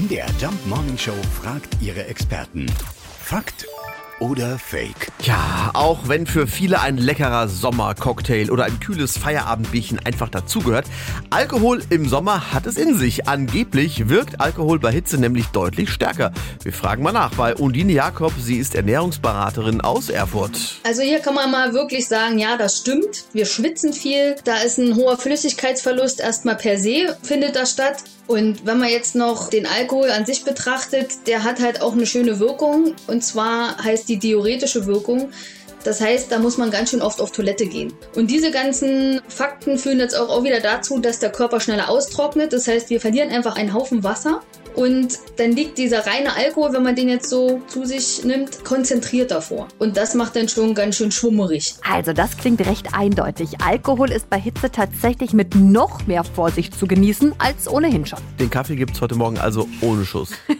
MDR Jump Morning Show fragt ihre Experten. Fakt oder Fake? Ja, auch wenn für viele ein leckerer Sommercocktail oder ein kühles Feierabendbierchen einfach dazugehört, Alkohol im Sommer hat es in sich. Angeblich wirkt Alkohol bei Hitze nämlich deutlich stärker. Wir fragen mal nach bei Undine Jakob. Sie ist Ernährungsberaterin aus Erfurt. Also hier kann man mal wirklich sagen, ja, das stimmt. Wir schwitzen viel. Da ist ein hoher Flüssigkeitsverlust erstmal per se, findet das statt. Und wenn man jetzt noch den Alkohol an sich betrachtet, der hat halt auch eine schöne Wirkung. Und zwar heißt die diuretische Wirkung. Das heißt, da muss man ganz schön oft auf Toilette gehen. Und diese ganzen Fakten führen jetzt auch, auch wieder dazu, dass der Körper schneller austrocknet. Das heißt, wir verlieren einfach einen Haufen Wasser. Und dann liegt dieser reine Alkohol, wenn man den jetzt so zu sich nimmt, konzentriert davor. Und das macht dann schon ganz schön schwummerig. Also das klingt recht eindeutig. Alkohol ist bei Hitze tatsächlich mit noch mehr Vorsicht zu genießen als ohnehin schon. Den Kaffee gibt es heute Morgen also ohne Schuss.